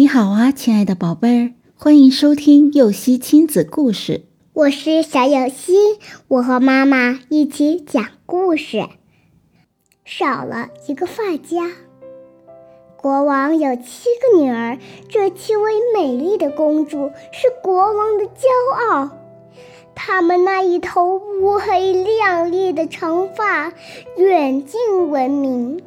你好啊，亲爱的宝贝儿，欢迎收听幼熙亲子故事。我是小幼熙，我和妈妈一起讲故事。少了一个发夹。国王有七个女儿，这七位美丽的公主是国王的骄傲。她们那一头乌黑亮丽的长发远近闻名。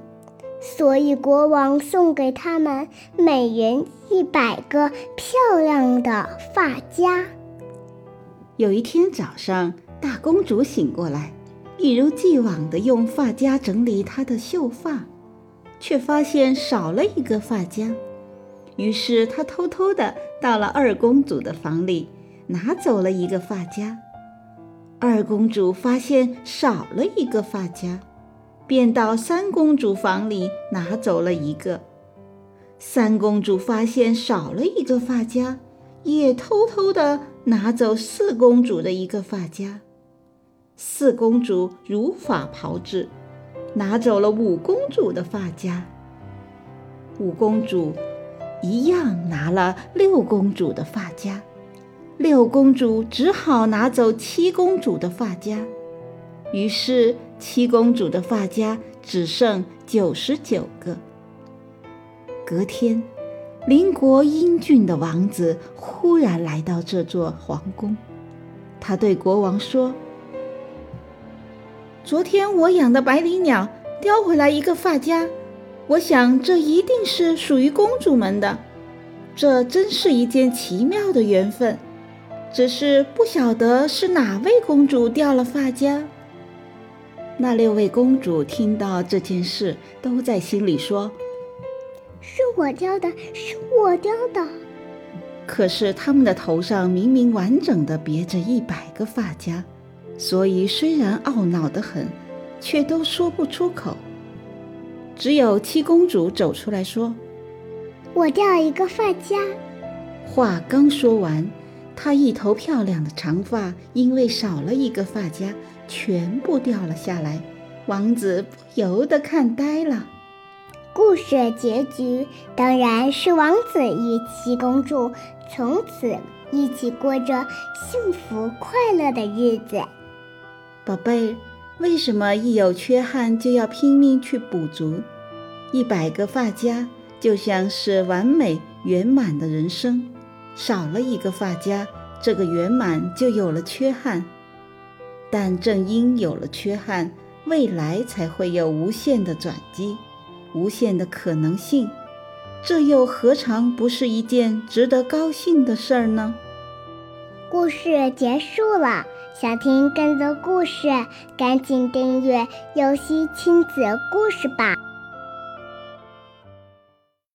所以，国王送给他们每人一百个漂亮的发夹。有一天早上，大公主醒过来，一如既往地用发夹整理她的秀发，却发现少了一个发夹。于是，她偷偷地到了二公主的房里，拿走了一个发夹。二公主发现少了一个发夹。便到三公主房里拿走了一个。三公主发现少了一个发夹，也偷偷的拿走四公主的一个发夹。四公主如法炮制，拿走了五公主的发夹。五公主一样拿了六公主的发夹。六公主只好拿走七公主的发夹。于是，七公主的发夹只剩九十九个。隔天，邻国英俊的王子忽然来到这座皇宫。他对国王说：“昨天我养的百里鸟叼回来一个发夹，我想这一定是属于公主们的。这真是一件奇妙的缘分。只是不晓得是哪位公主掉了发夹。”那六位公主听到这件事，都在心里说：“是我雕的，是我雕的。”可是他们的头上明明完整的别着一百个发夹，所以虽然懊恼得很，却都说不出口。只有七公主走出来说：“我掉一个发夹。”话刚说完。她一头漂亮的长发，因为少了一个发夹，全部掉了下来。王子不由得看呆了。故事结局当然是王子与七公主从此一起过着幸福快乐的日子。宝贝，为什么一有缺憾就要拼命去补足？一百个发夹就像是完美圆满的人生。少了一个发夹，这个圆满就有了缺憾。但正因有了缺憾，未来才会有无限的转机，无限的可能性。这又何尝不是一件值得高兴的事儿呢？故事结束了，想听更多故事，赶紧订阅“游戏亲子故事”吧。